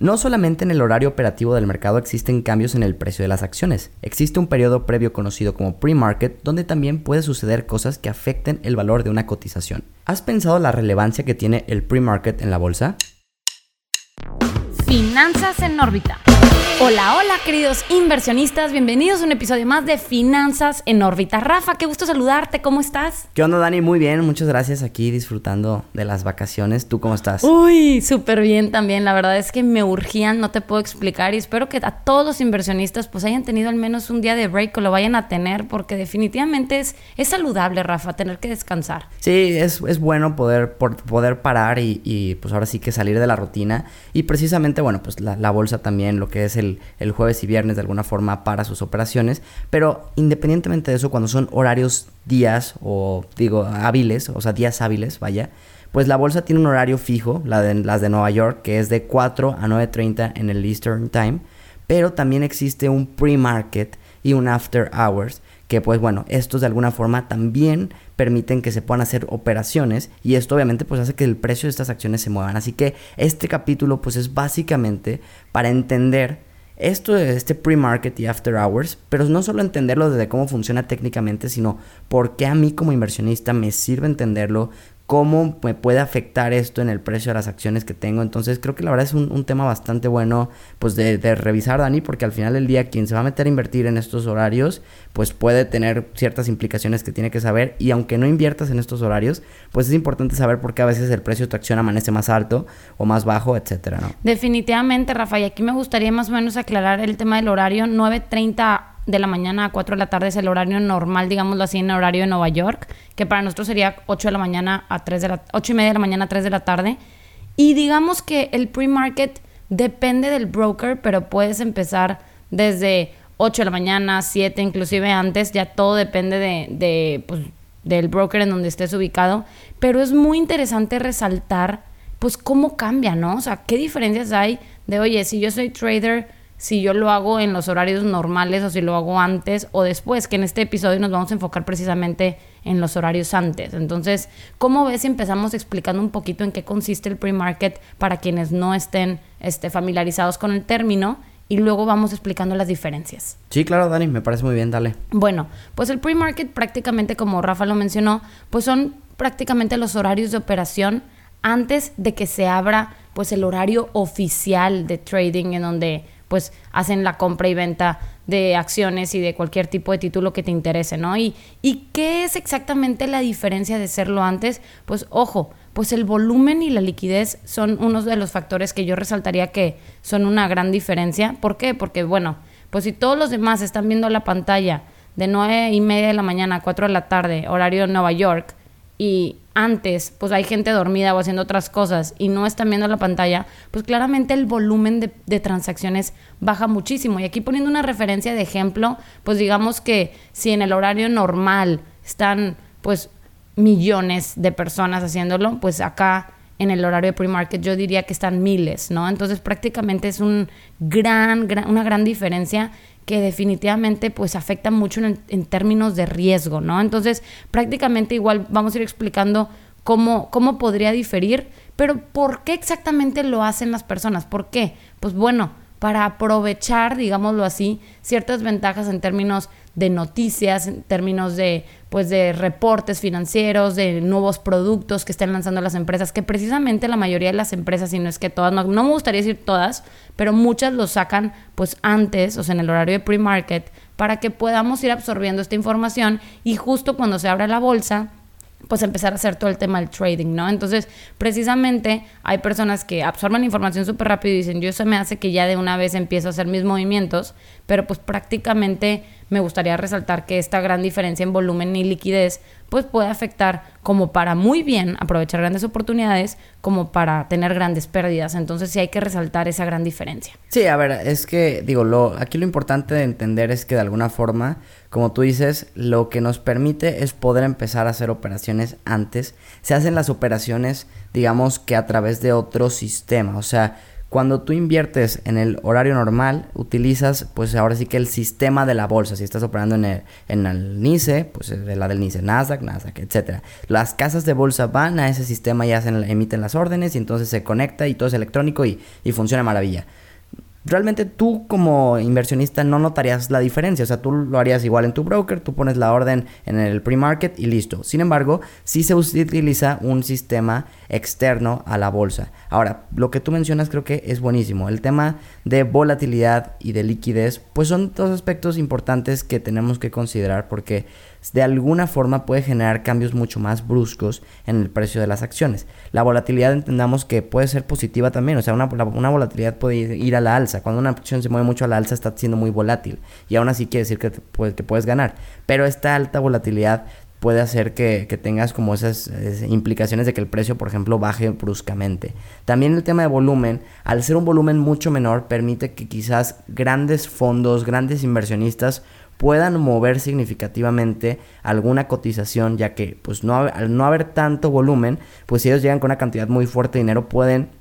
No solamente en el horario operativo del mercado existen cambios en el precio de las acciones, existe un periodo previo conocido como pre-market donde también puede suceder cosas que afecten el valor de una cotización. ¿Has pensado la relevancia que tiene el pre-market en la bolsa? Finanzas en órbita Hola, hola queridos inversionistas, bienvenidos a un episodio más de Finanzas en órbita. Rafa, qué gusto saludarte, ¿cómo estás? ¿Qué onda Dani? Muy bien, muchas gracias aquí disfrutando de las vacaciones. ¿Tú cómo estás? Uy, súper bien también, la verdad es que me urgían, no te puedo explicar y espero que a todos los inversionistas pues hayan tenido al menos un día de break o lo vayan a tener porque definitivamente es, es saludable, Rafa, tener que descansar. Sí, es, es bueno poder, poder parar y, pues ahora sí que salir de la rutina y precisamente, bueno, pues la, bolsa también, lo que es el el, jueves y viernes de alguna forma para sus operaciones, pero independientemente de eso, cuando son horarios días o digo hábiles, o sea, días hábiles, vaya, pues la bolsa tiene un horario fijo, de, las de Nueva York, que es de 4 a 9.30 en el Eastern Time, pero también existe un pre-market y un after hours, que pues bueno, estos de alguna forma también permiten que se puedan hacer operaciones y esto obviamente pues hace que el precio de estas acciones se muevan. Así que este capítulo pues es básicamente para entender esto de este pre-market y after hours, pero no solo entenderlo desde cómo funciona técnicamente, sino por qué a mí como inversionista me sirve entenderlo, cómo me puede afectar esto en el precio de las acciones que tengo. Entonces creo que la verdad es un, tema bastante bueno pues de, revisar, Dani, porque al final del día quien se va a meter a invertir en estos horarios, pues puede tener ciertas implicaciones que tiene que saber y aunque no inviertas en estos horarios, pues es importante saber por qué a veces el precio de tu acción amanece más alto o más bajo, etcétera, ¿no? Definitivamente, Rafa, y aquí me gustaría más o menos aclarar el tema del horario 9.30 de la mañana a 4 de la tarde es el horario normal, digámoslo así, en el horario de Nueva York, que para nosotros sería 8 de la mañana a 3 de la 8 y media de la mañana a 3 de la tarde. Y digamos que el pre-market depende del broker, pero puedes empezar desde 8 de la mañana, 7, inclusive antes, ya todo depende de, de pues, del broker en donde estés ubicado. Pero es muy interesante resaltar, pues, cómo cambia, ¿no? O sea, qué diferencias hay de, oye, si yo soy trader si yo lo hago en los horarios normales o si lo hago antes o después, que en este episodio nos vamos a enfocar precisamente en los horarios antes. Entonces, ¿cómo ves si empezamos explicando un poquito en qué consiste el pre-market para quienes no estén este, familiarizados con el término? Y luego vamos explicando las diferencias. Sí, claro, Dani, me parece muy bien, dale. Bueno, pues el pre-market prácticamente, como Rafa lo mencionó, pues son prácticamente los horarios de operación antes de que se abra pues el horario oficial de trading en donde pues hacen la compra y venta de acciones y de cualquier tipo de título que te interese, ¿no? Y, ¿Y qué es exactamente la diferencia de serlo antes? Pues ojo, pues el volumen y la liquidez son unos de los factores que yo resaltaría que son una gran diferencia. ¿Por qué? Porque, bueno, pues si todos los demás están viendo la pantalla de 9 y media de la mañana a 4 de la tarde, horario de Nueva York, y antes pues hay gente dormida o haciendo otras cosas y no están viendo la pantalla, pues claramente el volumen de, transacciones baja muchísimo. Y aquí poniendo una referencia de ejemplo, pues digamos que si en el horario normal están pues millones de personas haciéndolo, pues acá en el horario de pre-market yo diría que están miles, ¿no? Entonces prácticamente es un gran, gran, una gran diferencia que definitivamente pues afecta mucho en, términos de riesgo, ¿no? Entonces, prácticamente igual vamos a ir explicando cómo, cómo podría diferir, pero ¿por qué exactamente lo hacen las personas? ¿Por qué? Pues bueno, para aprovechar, digámoslo así, ciertas ventajas en términos de noticias, en términos de, pues, de reportes financieros, de nuevos productos que estén lanzando las empresas, que precisamente la mayoría de las empresas, y no es que todas, no, me gustaría decir todas, pero muchas lo sacan pues antes, o sea, en el horario de pre-market, para que podamos ir absorbiendo esta información y justo cuando se abra la bolsa, pues empezar a hacer todo el tema del trading, ¿no? Entonces, precisamente hay personas que absorben información súper rápido y dicen, yo eso me hace que ya de una vez empiezo a hacer mis movimientos, pero pues prácticamente me gustaría resaltar que esta gran diferencia en volumen y liquidez pues puede afectar como para muy bien aprovechar grandes oportunidades como para tener grandes pérdidas. Entonces sí hay que resaltar esa gran diferencia. Sí, a ver, es que digo, lo, aquí lo importante de entender es que de alguna forma, como tú dices, lo que nos permite es poder empezar a hacer operaciones antes. Se hacen las operaciones, digamos que a través de otro sistema. O sea, Cuando tú inviertes en el horario normal, utilizas pues ahora sí que el sistema de la bolsa. Si estás operando en el, en el NICE, pues de la del NICE, Nasdaq, Nasdaq, etc. Las casas de bolsa van a ese sistema y hacen, emiten las órdenes y entonces se conecta y todo es electrónico y, y funciona maravilla realmente tú como inversionista no notarías la diferencia. O sea, tú lo harías igual en tu broker, tú pones la orden en el pre-market y listo. Sin embargo, sí se utiliza un sistema externo a la bolsa. Ahora, lo que tú mencionas creo que es buenísimo. El tema de volatilidad y de liquidez, pues son dos aspectos importantes que tenemos que considerar porque de alguna forma puede generar cambios mucho más bruscos en el precio de las acciones. La volatilidad entendamos que puede ser positiva también, o sea, una, una, volatilidad puede ir a la alza. Cuando una acción se mueve mucho a la alza está siendo muy volátil y aún así quiere decir que, que puedes ganar. Pero esta alta volatilidad puede hacer que, que tengas como esas, implicaciones de que el precio, por ejemplo, baje bruscamente. También el tema de volumen, al ser un volumen mucho menor, permite que quizás grandes fondos, grandes inversionistas puedan mover significativamente alguna cotización, ya que pues no, al no haber tanto volumen, pues si ellos llegan con una cantidad muy fuerte de dinero pueden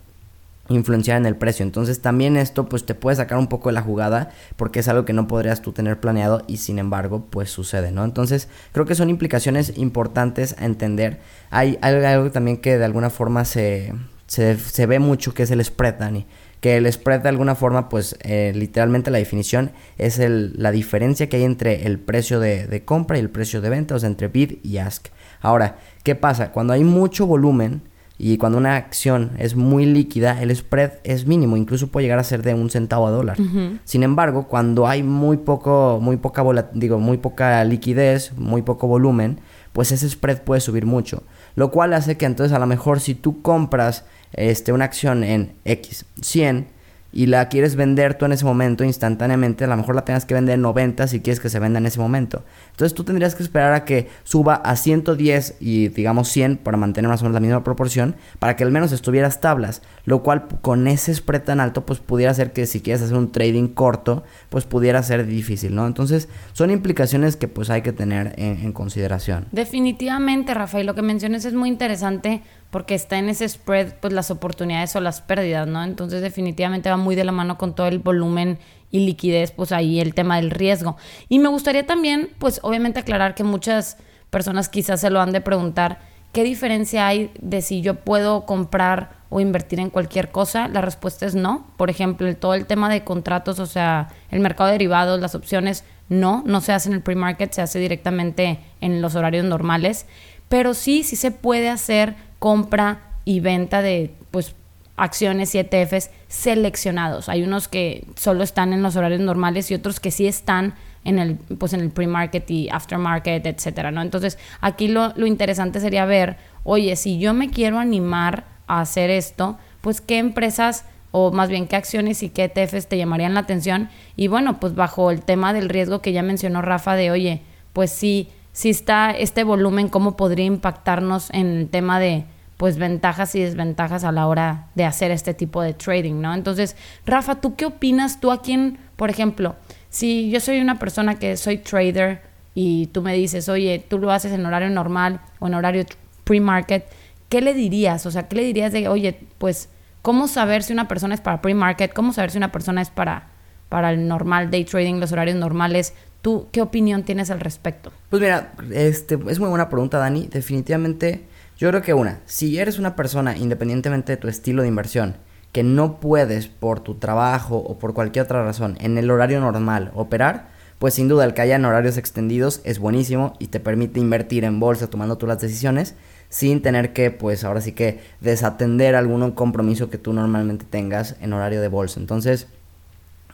influenciar en el precio. Entonces también esto pues te puede sacar un poco de la jugada porque es algo que no podrías tú tener planeado y sin embargo pues sucede, ¿no? Entonces creo que son implicaciones importantes a entender. Hay, algo también que de alguna forma se, se, se ve mucho que es el spread, Dani que el spread de alguna forma, pues eh, literalmente la definición es el, la diferencia que hay entre el precio de, de, compra y el precio de venta, o sea, entre bid y ask. Ahora, ¿qué pasa? Cuando hay mucho volumen y cuando una acción es muy líquida, el spread es mínimo, incluso puede llegar a ser de un centavo a dólar. Sin embargo, cuando hay muy poco, muy poca digo, muy poca liquidez, muy poco volumen, pues ese spread puede subir mucho. Lo cual hace que entonces a lo mejor si tú compras este, una acción en X 100 y la quieres vender tú en ese momento instantáneamente, a lo mejor la tengas que vender en 90 si quieres que se venda en ese momento. Entonces tú tendrías que esperar a que suba a 110 y digamos 100 para mantener más o menos la misma proporción, para que al menos estuvieras tablas, lo cual con ese spread tan alto pues pudiera ser que si quieres hacer un trading corto pues pudiera ser difícil, ¿no? Entonces son implicaciones que pues hay que tener en, en consideración. Definitivamente, Rafael, lo que mencionas es muy interesante porque está en ese spread pues las oportunidades o las pérdidas, ¿no? Entonces definitivamente va muy de la mano con todo el volumen y liquidez, pues ahí el tema del riesgo. Y me gustaría también, pues obviamente aclarar que muchas personas quizás se lo han de preguntar, ¿qué diferencia hay de si yo puedo comprar o invertir en cualquier cosa? La respuesta es no. Por ejemplo, todo el tema de contratos, o sea, el mercado de derivados, las opciones, no, no se hace en el pre-market, se hace directamente en los horarios normales. Pero sí, sí se puede hacer compra y venta de pues acciones y ETFs seleccionados. Hay unos que solo están en los horarios normales y otros que sí están en el pues en el pre-market y aftermarket, etcétera, ¿no? Entonces, aquí lo, lo interesante sería ver, oye, si yo me quiero animar a hacer esto, pues qué empresas o más bien qué acciones y qué ETFs te llamarían la atención y bueno, pues bajo el tema del riesgo que ya mencionó Rafa de, oye, pues sí si está este volumen, cómo podría impactarnos en el tema de pues ventajas y desventajas a la hora de hacer este tipo de trading, ¿no? Entonces, Rafa, ¿tú qué opinas? Tú a quién, por ejemplo, si yo soy una persona que soy trader y tú me dices, oye, tú lo haces en horario normal o en horario pre-market, ¿qué le dirías? O sea, ¿qué le dirías de, oye, pues, ¿cómo saber si una persona es para pre-market? ¿Cómo saber si una persona es para, para el normal day trading, los horarios normales? ¿Tú qué opinión tienes al respecto? Pues mira, este, es muy buena pregunta, Dani. Definitivamente, yo creo que una, si eres una persona, independientemente de tu estilo de inversión, que no puedes por tu trabajo o por cualquier otra razón en el horario normal operar, pues sin duda el que haya en horarios extendidos es buenísimo y te permite invertir en bolsa tomando tú las decisiones sin tener que, pues ahora sí que desatender algún compromiso que tú normalmente tengas en horario de bolsa. Entonces,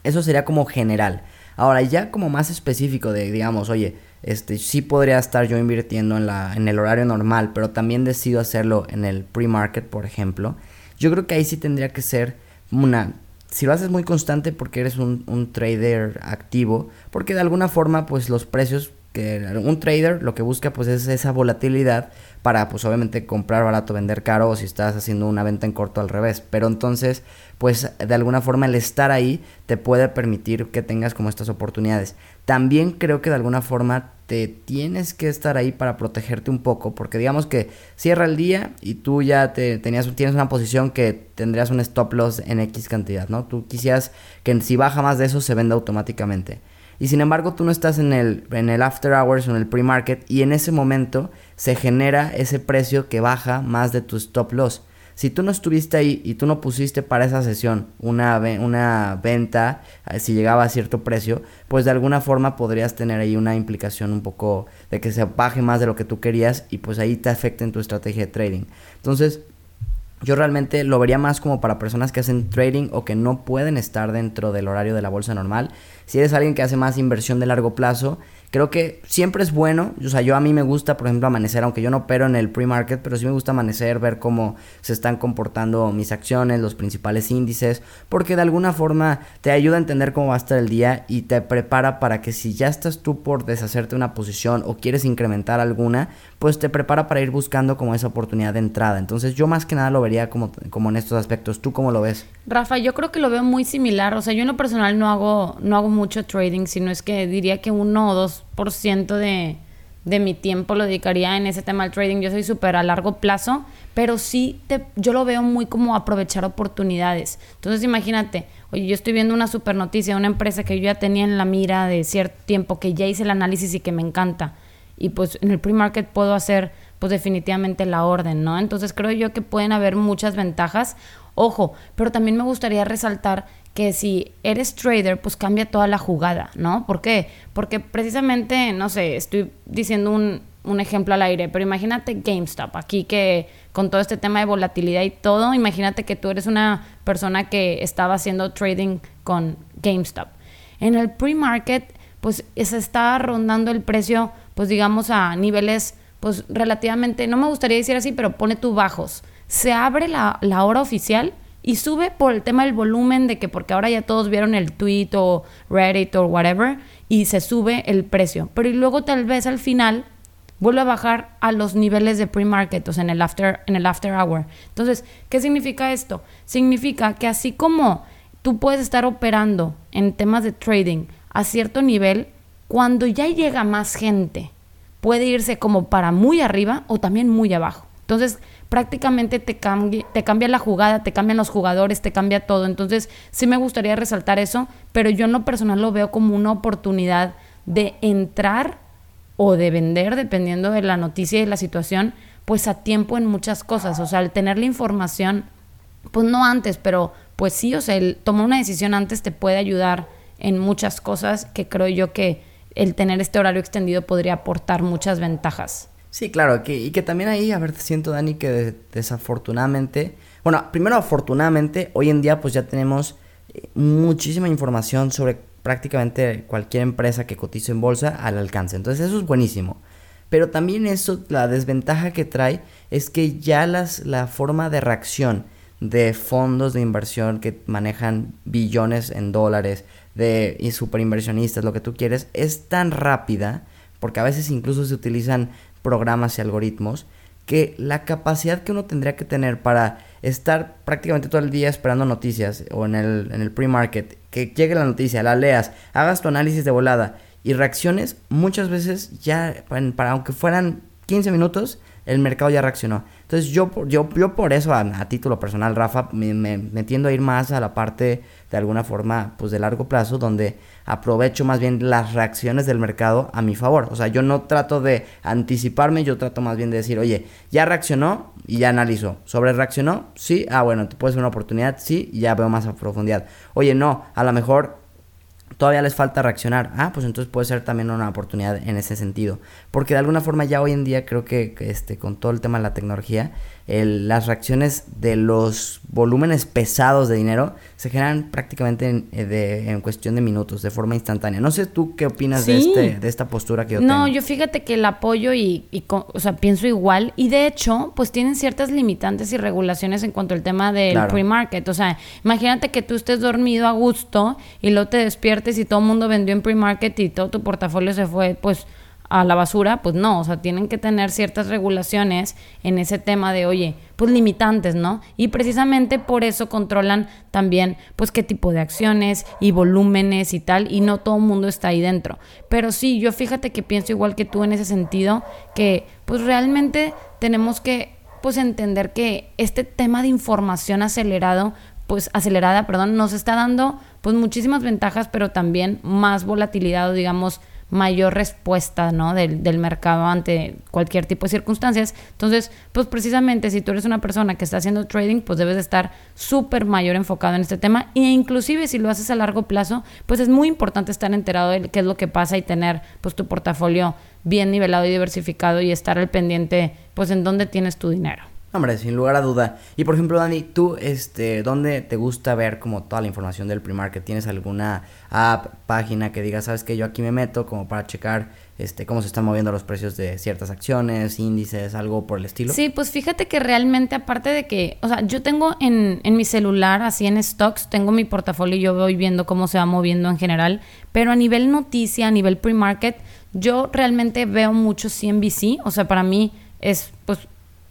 eso sería como general. Ahora, ya como más específico de, digamos, oye, este, sí podría estar yo invirtiendo en, la, en el horario normal, pero también decido hacerlo en el pre-market, por ejemplo, yo creo que ahí sí tendría que ser una... Si lo haces muy constante porque eres un, un trader activo, porque de alguna forma, pues los precios que un trader lo que busca pues es esa volatilidad para pues obviamente comprar barato, vender caro o si estás haciendo una venta en corto al revés. Pero entonces pues de alguna forma el estar ahí te puede permitir que tengas como estas oportunidades. También creo que de alguna forma te tienes que estar ahí para protegerte un poco, porque digamos que cierra el día y tú ya te tenías tienes una posición que tendrías un stop loss en X cantidad, ¿no? Tú quisieras que si baja más de eso se venda automáticamente. Y sin embargo, tú no estás en el, en el after hours o en el pre-market y en ese momento se genera ese precio que baja más de tu stop loss. Si tú no estuviste ahí y tú no pusiste para esa sesión una, una venta, eh, si llegaba a cierto precio, pues de alguna forma podrías tener ahí una implicación un poco de que se baje más de lo que tú querías y pues ahí te afecta en tu estrategia de trading. Entonces, yo realmente lo vería más como para personas que hacen trading o que no pueden estar dentro del horario de la bolsa normal. Si eres alguien que hace más inversión de largo plazo, Creo que siempre es bueno, o sea, yo a mí me gusta, por ejemplo, amanecer, aunque yo no opero en el pre-market, pero sí me gusta amanecer, ver cómo se están comportando mis acciones, los principales índices, porque de alguna forma te ayuda a entender cómo va a estar el día y te prepara para que si ya estás tú por deshacerte una posición o quieres incrementar alguna, pues te prepara para ir buscando como esa oportunidad de entrada. Entonces yo más que nada lo vería como, como en estos aspectos. ¿Tú cómo lo ves? Rafa, yo creo que lo veo muy similar. O sea, yo en lo personal no hago, no hago mucho trading, sino es que diría que uno o dos por ciento de, de mi tiempo lo dedicaría en ese tema del trading. Yo soy súper a largo plazo, pero sí te, yo lo veo muy como aprovechar oportunidades. Entonces imagínate, oye, yo estoy viendo una super noticia, una empresa que yo ya tenía en la mira de cierto tiempo, que ya hice el análisis y que me encanta. Y pues en el pre-market puedo hacer pues definitivamente la orden, ¿no? Entonces creo yo que pueden haber muchas ventajas. Ojo, pero también me gustaría resaltar que si eres trader, pues cambia toda la jugada, ¿no? ¿Por qué? Porque precisamente, no sé, estoy diciendo un, un ejemplo al aire, pero imagínate GameStop, aquí que con todo este tema de volatilidad y todo, imagínate que tú eres una persona que estaba haciendo trading con GameStop. En el pre-market, pues se está rondando el precio, pues digamos a niveles, pues relativamente, no me gustaría decir así, pero pone tú bajos. Se abre la, hora oficial y sube por el tema del volumen de que porque ahora ya todos vieron el tweet o Reddit o whatever y se sube el precio. Pero y luego tal vez al final vuelve a bajar a los niveles de pre-market, o sea, en el after en el after hour. Entonces, ¿qué significa esto? Significa que así como tú puedes estar operando en temas de trading a cierto nivel, cuando ya llega más gente, puede irse como para muy arriba o también muy abajo. Entonces, prácticamente te, te cambia la jugada, te cambian los jugadores, te cambia todo. Entonces, sí me gustaría resaltar eso, pero yo en lo personal lo veo como una oportunidad de entrar o de vender, dependiendo de la noticia y la situación, pues a tiempo en muchas cosas. O sea, al tener la información, pues no antes, pero pues sí, o sea, el tomar una decisión antes te puede ayudar en muchas cosas que creo yo que el tener este horario extendido podría aportar muchas ventajas. Sí, claro, que, y que también ahí, a ver, siento, Dani, que desafortunadamente, bueno, primero afortunadamente, hoy en día pues ya tenemos eh, muchísima información sobre prácticamente cualquier empresa que cotice en bolsa al alcance. Entonces eso es buenísimo. Pero también eso, la desventaja que trae es que ya las, la forma de reacción de fondos de inversión que manejan billones en dólares, de y inversionistas, lo que tú quieres, es tan rápida, porque a veces incluso se utilizan programas y algoritmos, que la capacidad que uno tendría que tener para estar prácticamente todo el día esperando noticias o en el, en el pre-market, que llegue la noticia, la leas, hagas tu análisis de volada y reacciones, muchas veces ya, para aunque fueran 15 minutos, el mercado ya reaccionó. Entonces yo, yo, yo por eso, a, título personal, Rafa, me, me, tiendo a ir más a la parte de alguna forma pues de largo plazo, donde aprovecho más bien las reacciones del mercado a mi favor. O sea, yo no trato de anticiparme, yo trato más bien de decir, oye, ya reaccionó y ya analizo. ¿Sobre reaccionó? Sí, ah, bueno, te puede ser una oportunidad, sí, ya veo más a profundidad. Oye, no, a lo mejor todavía les falta reaccionar. Ah, pues entonces puede ser también una oportunidad en ese sentido. Porque de alguna forma ya hoy en día creo que, este, con todo el tema de la tecnología, las reacciones de los volúmenes pesados de dinero se generan prácticamente en, eh, en, cuestión de minutos, de forma instantánea. No sé tú qué opinas de, este, de esta postura que yo tengo. No, yo fíjate que el apoyo y, o sea, pienso igual. Y de hecho, pues tienen ciertas limitantes y regulaciones en cuanto al tema del pre-market. O sea, imagínate que tú estés dormido a gusto y luego te despiertes y todo el mundo vendió en pre-market y todo tu portafolio se fue, pues a la basura, pues no, o sea, tienen que tener ciertas regulaciones en ese tema de, oye, pues limitantes, ¿no? Y precisamente por eso controlan también, pues qué tipo de acciones y volúmenes y tal, y no todo el mundo está ahí dentro. Pero sí, yo fíjate que pienso igual que tú en ese sentido, que pues realmente tenemos que pues entender que este tema de información acelerado, pues acelerada, perdón, nos está dando pues muchísimas ventajas, pero también más volatilidad, digamos, mayor respuesta ¿no? del, del, mercado ante cualquier tipo de circunstancias. Entonces, pues precisamente si tú eres una persona que está haciendo trading, pues debes de estar súper mayor enfocado en este tema. E inclusive si lo haces a largo plazo, pues es muy importante estar enterado de qué es lo que pasa y tener pues tu portafolio bien nivelado y diversificado y estar al pendiente pues en dónde tienes tu dinero. Hombre, sin lugar a duda. Y por ejemplo, Dani, tú, este, ¿dónde te gusta ver como toda la información del pre-market? ¿Tienes alguna app, página que diga, sabes que yo aquí me meto como para checar este, cómo se están moviendo los precios de ciertas acciones, índices, algo por el estilo? Sí, pues fíjate que realmente aparte de que, o sea, yo tengo en, en mi celular, así en stocks, tengo mi portafolio y yo voy viendo cómo se va moviendo en general, pero a nivel noticia, a nivel pre-market, yo realmente veo mucho CNBC, o sea, para mí es pues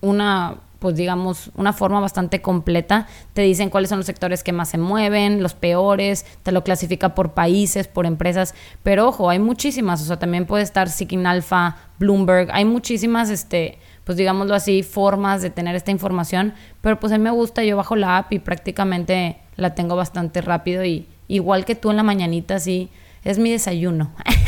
una pues digamos, una forma bastante completa. Te dicen cuáles son los sectores que más se mueven, los peores, te lo clasifica por países, por empresas, pero ojo, hay muchísimas, o sea, también puede estar Seeking Alpha, Bloomberg, hay muchísimas, este, pues digámoslo así, formas de tener esta información, pero pues a mí me gusta, yo bajo la app y prácticamente la tengo bastante rápido y igual que tú en la mañanita, sí, es mi desayuno.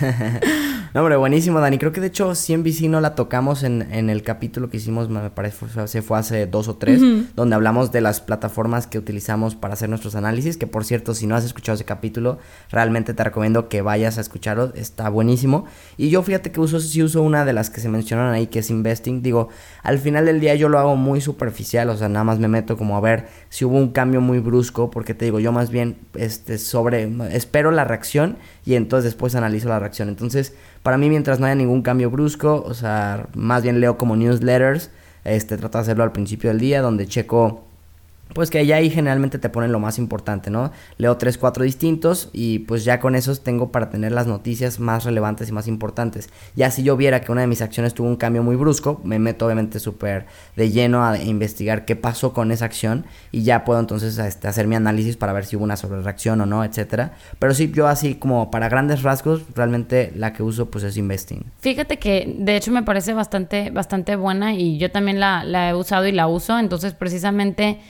no, hombre, buenísimo, Dani. Creo que de hecho CNBC no la tocamos en, en el capítulo que hicimos, me parece, se fue hace dos o tres, donde hablamos de las plataformas que utilizamos para hacer nuestros análisis, que por cierto, si no has escuchado ese capítulo, realmente te recomiendo que vayas a escucharlo, está buenísimo. Y yo fíjate que uso, sí uso una de las que se mencionan ahí, que es Investing. Digo, al final del día yo lo hago muy superficial, o sea, nada más me meto como a ver si hubo un cambio muy brusco, porque te digo, yo más bien este, sobre, espero la reacción y entonces después analizo la reacción. Entonces, para mí, mientras no haya ningún cambio brusco, o sea, más bien leo como newsletters, este, trato de hacerlo al principio del día, donde checo pues que allá ahí generalmente te ponen lo más importante, ¿no? Leo tres, cuatro distintos y pues ya con esos tengo para tener las noticias más relevantes y más importantes. Ya si yo viera que una de mis acciones tuvo un cambio muy brusco, me meto obviamente súper de lleno a investigar qué pasó con esa acción y ya puedo entonces este, hacer mi análisis para ver si hubo una sobrereacción o no, etcétera. Pero sí, yo así como para grandes rasgos, realmente la que uso pues es Investing. Fíjate que de hecho me parece bastante, bastante buena y yo también la, la he usado y la uso, entonces precisamente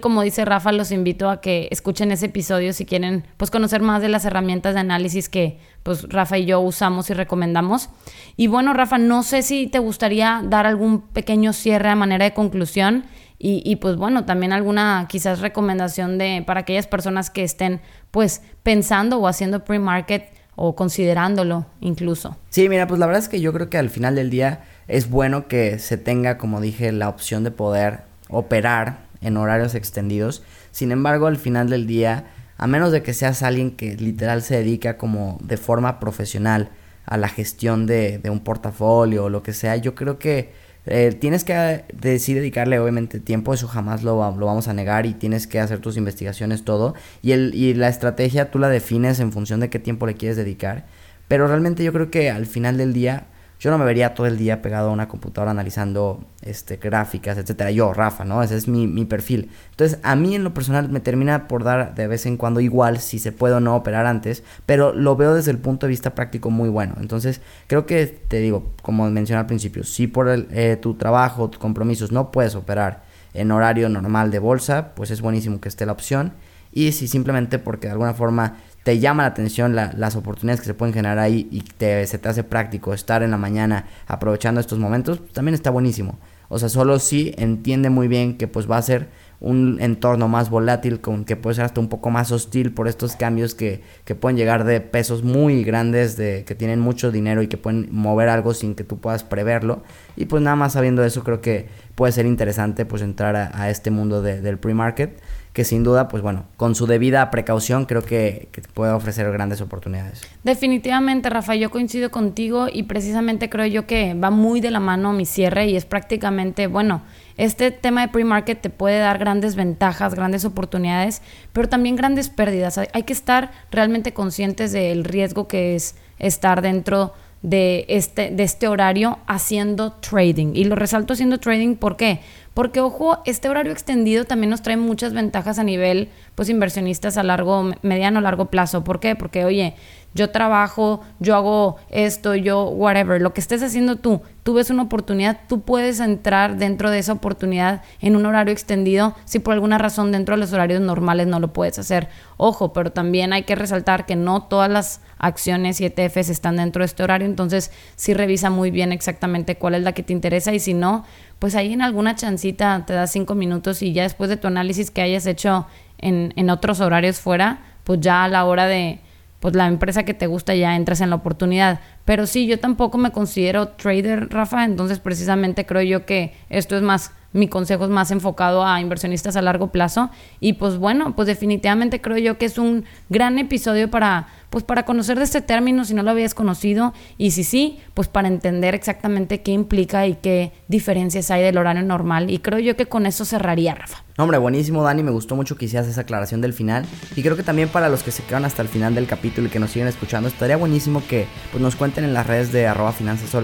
como dice Rafa, los invito a que escuchen ese episodio si quieren pues conocer más de las herramientas de análisis que pues Rafa y yo usamos y recomendamos. Y bueno, Rafa, no sé si te gustaría dar algún pequeño cierre a manera de conclusión y, y pues bueno, también alguna quizás recomendación de para aquellas personas que estén pues pensando o haciendo pre-market o considerándolo incluso. Sí, mira, pues la verdad es que yo creo que al final del día es bueno que se tenga, como dije, la opción de poder operar en horarios extendidos. Sin embargo, al final del día, a menos de que seas alguien que literal se dedica como de forma profesional a la gestión de, un portafolio o lo que sea, yo creo que eh, tienes que decir dedicarle obviamente tiempo, eso jamás lo, lo, vamos a negar y tienes que hacer tus investigaciones, todo. Y, el, y la estrategia tú la defines en función de qué tiempo le quieres dedicar. Pero realmente yo creo que al final del día yo no me vería todo el día pegado a una computadora analizando este, gráficas, etcétera. Yo, Rafa, ¿no? Ese es mi, mi, perfil. Entonces, a mí en lo personal me termina por dar de vez en cuando igual si se puede o no operar antes, pero lo veo desde el punto de vista práctico muy bueno. Entonces, creo que te digo, como mencioné al principio, si por eh, tu trabajo, tus compromisos no puedes operar en horario normal de bolsa, pues es buenísimo que esté la opción. Y si simplemente porque de alguna forma te llama la atención las oportunidades que se pueden generar ahí y te, se te hace práctico estar en la mañana aprovechando estos momentos, también está buenísimo. O sea, solo si entiende muy bien que pues va a ser un entorno más volátil, con que puede ser hasta un poco más hostil por estos cambios que, que, pueden llegar de pesos muy grandes, de que tienen mucho dinero y que pueden mover algo sin que tú puedas preverlo. Y pues nada más sabiendo eso creo que puede ser interesante pues entrar a, este mundo del pre-market que sin duda, pues bueno, con su debida precaución creo que, puede ofrecer grandes oportunidades. Definitivamente, Rafa, yo coincido contigo y precisamente creo yo que va muy de la mano mi cierre y es prácticamente, bueno, este tema de pre-market te puede dar grandes ventajas, grandes oportunidades, pero también grandes pérdidas. Hay que estar realmente conscientes del riesgo que es estar dentro de este, de este horario haciendo trading. Y lo resalto haciendo trading, ¿por qué? Porque, ojo, este horario extendido también nos trae muchas ventajas a nivel, pues, inversionistas a largo, mediano, largo plazo. ¿Por qué? Porque, oye, yo trabajo, yo hago esto, yo, whatever, lo que estés haciendo tú, tú ves una oportunidad, tú puedes entrar dentro de esa oportunidad en un horario extendido si por alguna razón dentro de los horarios normales no lo puedes hacer. Ojo, pero también hay que resaltar que no todas las acciones y ETFs están dentro de este horario, entonces sí revisa muy bien exactamente cuál es la que te interesa y si no, pues ahí en alguna chancita te das cinco minutos y ya después de tu análisis que hayas hecho en, en otros horarios fuera, pues ya a la hora de pues la empresa que te gusta ya entras en la oportunidad. Pero sí, yo tampoco me considero trader, Rafa, entonces precisamente creo yo que esto es más, mi consejo es más enfocado a inversionistas a largo plazo. Y pues bueno, pues definitivamente creo yo que es un gran episodio para pues para conocer de este término si no lo habías conocido y si sí, pues para entender exactamente qué implica y qué diferencias hay del horario normal y creo yo que con eso cerraría, Rafa. Hombre, buenísimo Dani, me gustó mucho que hicieras esa aclaración del final y creo que también para los que se quedan hasta el final del capítulo y que nos siguen escuchando, estaría buenísimo que pues, nos cuenten en las redes de arroba finanzas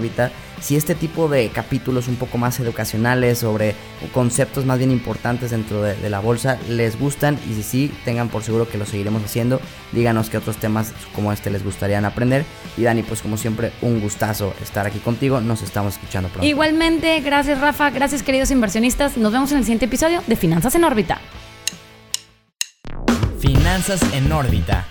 si este tipo de capítulos un poco más educacionales sobre conceptos más bien importantes dentro de, la bolsa les gustan y si sí, tengan por seguro que lo seguiremos haciendo, díganos qué otros temas como este les gustaría aprender. Y Dani, pues como siempre, un gustazo estar aquí contigo. Nos estamos escuchando pronto. Igualmente, gracias Rafa, gracias queridos inversionistas. Nos vemos en el siguiente episodio de Finanzas en órbita. Finanzas en órbita.